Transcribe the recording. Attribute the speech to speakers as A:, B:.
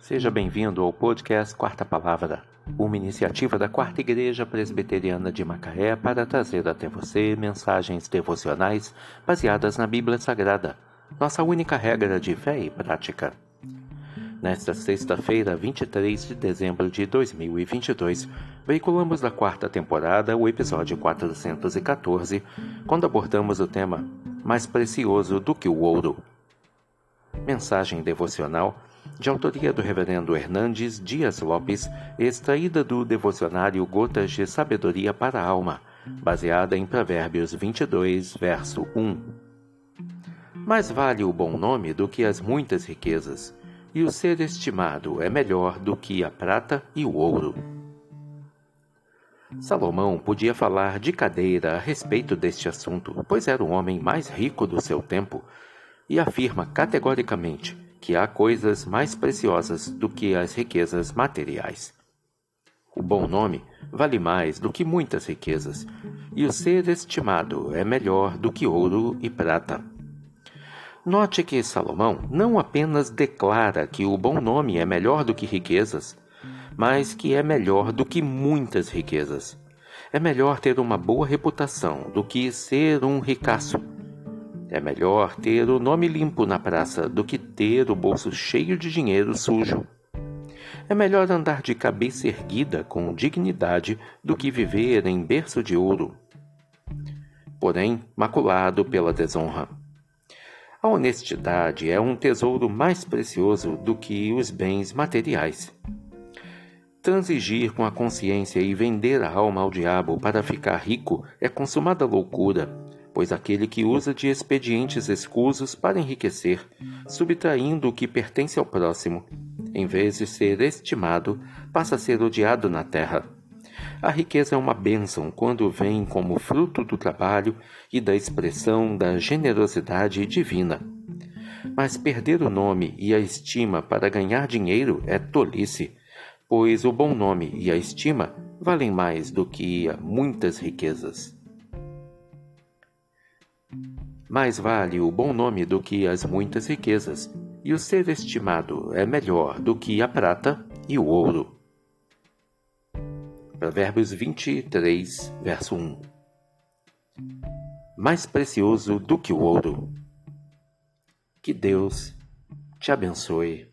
A: Seja bem-vindo ao podcast Quarta Palavra, uma iniciativa da Quarta Igreja Presbiteriana de Macaé para trazer até você mensagens devocionais baseadas na Bíblia Sagrada, nossa única regra de fé e prática. Nesta sexta-feira, 23 de dezembro de 2022, veiculamos da quarta temporada o episódio 414, quando abordamos o tema Mais Precioso do que o Ouro. Mensagem devocional de autoria do Reverendo Hernandes Dias Lopes, extraída do devocionário Gotas de Sabedoria para a Alma, baseada em Provérbios 22, verso 1. Mais vale o bom nome do que as muitas riquezas, e o ser estimado é melhor do que a prata e o ouro. Salomão podia falar de cadeira a respeito deste assunto, pois era o homem mais rico do seu tempo, e afirma categoricamente que há coisas mais preciosas do que as riquezas materiais. O bom nome vale mais do que muitas riquezas, e o ser estimado é melhor do que ouro e prata. Note que Salomão não apenas declara que o bom nome é melhor do que riquezas, mas que é melhor do que muitas riquezas. É melhor ter uma boa reputação do que ser um ricaço é melhor ter o nome limpo na praça do que ter o bolso cheio de dinheiro sujo. É melhor andar de cabeça erguida com dignidade do que viver em berço de ouro, porém maculado pela desonra. A honestidade é um tesouro mais precioso do que os bens materiais. Transigir com a consciência e vender a alma ao diabo para ficar rico é consumada loucura pois aquele que usa de expedientes escusos para enriquecer, subtraindo o que pertence ao próximo, em vez de ser estimado, passa a ser odiado na terra. A riqueza é uma bênção quando vem como fruto do trabalho e da expressão da generosidade divina. Mas perder o nome e a estima para ganhar dinheiro é tolice, pois o bom nome e a estima valem mais do que muitas riquezas. Mais vale o bom nome do que as muitas riquezas, e o ser estimado é melhor do que a prata e o ouro. Provérbios 23, verso 1 Mais precioso do que o ouro. Que Deus te abençoe.